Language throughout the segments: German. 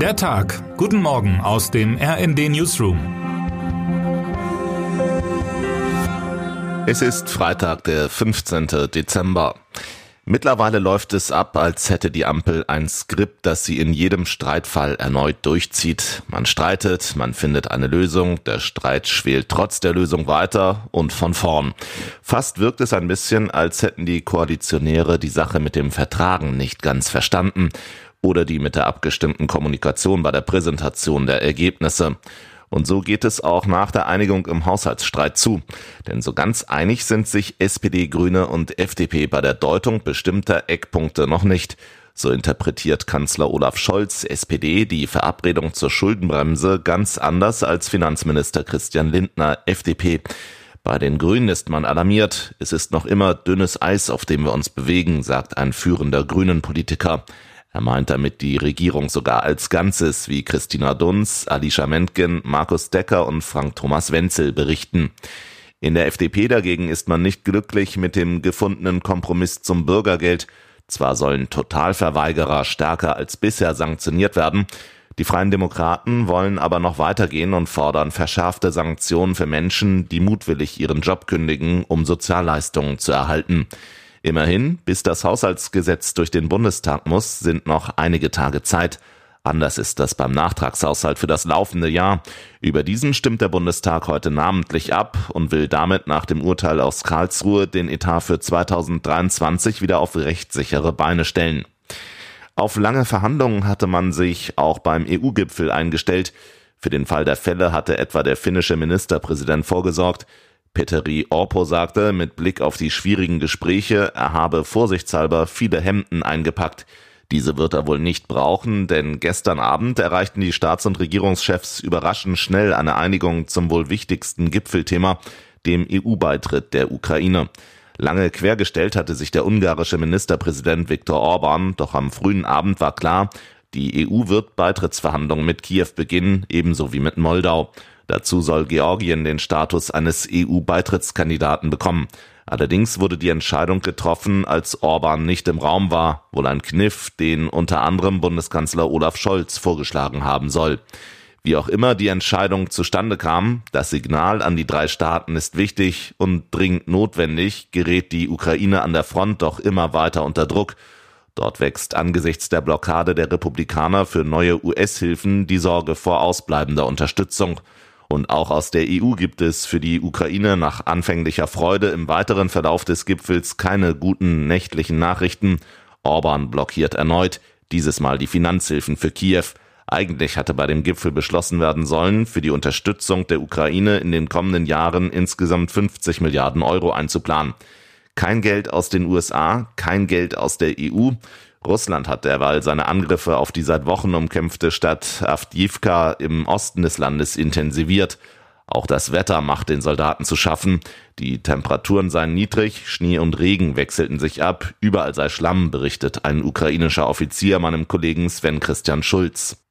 Der Tag. Guten Morgen aus dem RND Newsroom. Es ist Freitag, der 15. Dezember. Mittlerweile läuft es ab, als hätte die Ampel ein Skript, das sie in jedem Streitfall erneut durchzieht. Man streitet, man findet eine Lösung, der Streit schwelt trotz der Lösung weiter und von vorn. Fast wirkt es ein bisschen, als hätten die Koalitionäre die Sache mit dem Vertragen nicht ganz verstanden oder die mit der abgestimmten Kommunikation bei der Präsentation der Ergebnisse. Und so geht es auch nach der Einigung im Haushaltsstreit zu. Denn so ganz einig sind sich SPD, Grüne und FDP bei der Deutung bestimmter Eckpunkte noch nicht. So interpretiert Kanzler Olaf Scholz, SPD, die Verabredung zur Schuldenbremse ganz anders als Finanzminister Christian Lindner, FDP. Bei den Grünen ist man alarmiert. Es ist noch immer dünnes Eis, auf dem wir uns bewegen, sagt ein führender Grünen-Politiker. Er meint damit die Regierung sogar als Ganzes, wie Christina Dunz, Alicia Mentgen, Markus Decker und Frank Thomas Wenzel berichten. In der FDP dagegen ist man nicht glücklich mit dem gefundenen Kompromiss zum Bürgergeld. Zwar sollen Totalverweigerer stärker als bisher sanktioniert werden, die Freien Demokraten wollen aber noch weitergehen und fordern verschärfte Sanktionen für Menschen, die mutwillig ihren Job kündigen, um Sozialleistungen zu erhalten. Immerhin, bis das Haushaltsgesetz durch den Bundestag muss, sind noch einige Tage Zeit. Anders ist das beim Nachtragshaushalt für das laufende Jahr. Über diesen stimmt der Bundestag heute namentlich ab und will damit nach dem Urteil aus Karlsruhe den Etat für 2023 wieder auf rechtssichere Beine stellen. Auf lange Verhandlungen hatte man sich auch beim EU-Gipfel eingestellt. Für den Fall der Fälle hatte etwa der finnische Ministerpräsident vorgesorgt. Petteri Orpo sagte, mit Blick auf die schwierigen Gespräche, er habe vorsichtshalber viele Hemden eingepackt. Diese wird er wohl nicht brauchen, denn gestern Abend erreichten die Staats- und Regierungschefs überraschend schnell eine Einigung zum wohl wichtigsten Gipfelthema, dem EU-Beitritt der Ukraine. Lange quergestellt hatte sich der ungarische Ministerpräsident Viktor Orban, doch am frühen Abend war klar, die EU wird Beitrittsverhandlungen mit Kiew beginnen, ebenso wie mit Moldau. Dazu soll Georgien den Status eines EU-Beitrittskandidaten bekommen. Allerdings wurde die Entscheidung getroffen, als Orban nicht im Raum war, wohl ein Kniff, den unter anderem Bundeskanzler Olaf Scholz vorgeschlagen haben soll. Wie auch immer die Entscheidung zustande kam, das Signal an die drei Staaten ist wichtig und dringend notwendig, gerät die Ukraine an der Front doch immer weiter unter Druck. Dort wächst angesichts der Blockade der Republikaner für neue US-Hilfen die Sorge vor ausbleibender Unterstützung. Und auch aus der EU gibt es für die Ukraine nach anfänglicher Freude im weiteren Verlauf des Gipfels keine guten nächtlichen Nachrichten. Orban blockiert erneut, dieses Mal die Finanzhilfen für Kiew. Eigentlich hatte bei dem Gipfel beschlossen werden sollen, für die Unterstützung der Ukraine in den kommenden Jahren insgesamt 50 Milliarden Euro einzuplanen. Kein Geld aus den USA, kein Geld aus der EU. Russland hat derweil seine Angriffe auf die seit Wochen umkämpfte Stadt Avdiivka im Osten des Landes intensiviert. Auch das Wetter macht den Soldaten zu schaffen. Die Temperaturen seien niedrig, Schnee und Regen wechselten sich ab, überall sei Schlamm, berichtet ein ukrainischer Offizier meinem Kollegen Sven Christian Schulz.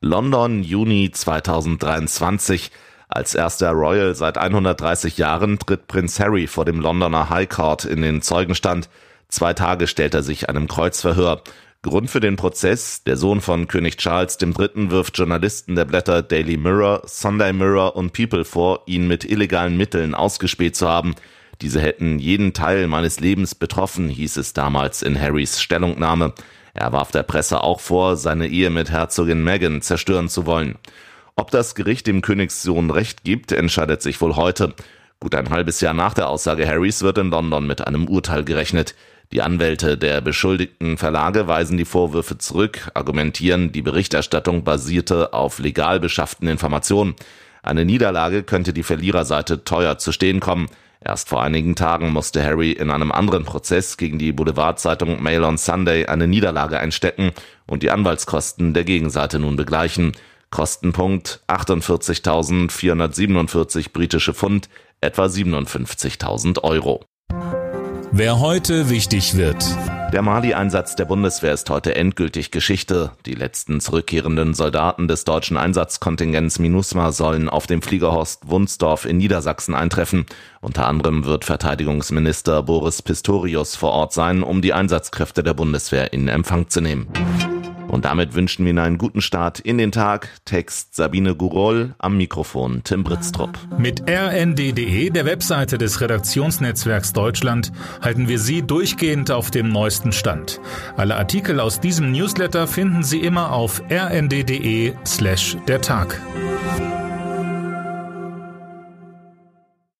London, Juni 2023. Als erster Royal seit 130 Jahren tritt Prinz Harry vor dem Londoner High Court in den Zeugenstand. Zwei Tage stellt er sich einem Kreuzverhör. Grund für den Prozess, der Sohn von König Charles III. wirft Journalisten der Blätter Daily Mirror, Sunday Mirror und People vor, ihn mit illegalen Mitteln ausgespäht zu haben. Diese hätten jeden Teil meines Lebens betroffen, hieß es damals in Harrys Stellungnahme. Er warf der Presse auch vor, seine Ehe mit Herzogin Meghan zerstören zu wollen. Ob das Gericht dem Königssohn Recht gibt, entscheidet sich wohl heute. Gut ein halbes Jahr nach der Aussage Harrys wird in London mit einem Urteil gerechnet. Die Anwälte der beschuldigten Verlage weisen die Vorwürfe zurück, argumentieren, die Berichterstattung basierte auf legal beschafften Informationen. Eine Niederlage könnte die Verliererseite teuer zu stehen kommen. Erst vor einigen Tagen musste Harry in einem anderen Prozess gegen die Boulevardzeitung Mail on Sunday eine Niederlage einstecken und die Anwaltskosten der Gegenseite nun begleichen. Kostenpunkt 48.447 britische Pfund, etwa 57.000 Euro. Wer heute wichtig wird. Der Mali-Einsatz der Bundeswehr ist heute endgültig Geschichte. Die letzten zurückkehrenden Soldaten des deutschen Einsatzkontingents MINUSMA sollen auf dem Fliegerhorst Wunsdorf in Niedersachsen eintreffen. Unter anderem wird Verteidigungsminister Boris Pistorius vor Ort sein, um die Einsatzkräfte der Bundeswehr in Empfang zu nehmen. Und damit wünschen wir Ihnen einen guten Start in den Tag. Text Sabine Gurol, am Mikrofon Tim Britztrup. Mit rnd.de, der Webseite des Redaktionsnetzwerks Deutschland, halten wir Sie durchgehend auf dem neuesten Stand. Alle Artikel aus diesem Newsletter finden Sie immer auf rnd.de slash der Tag.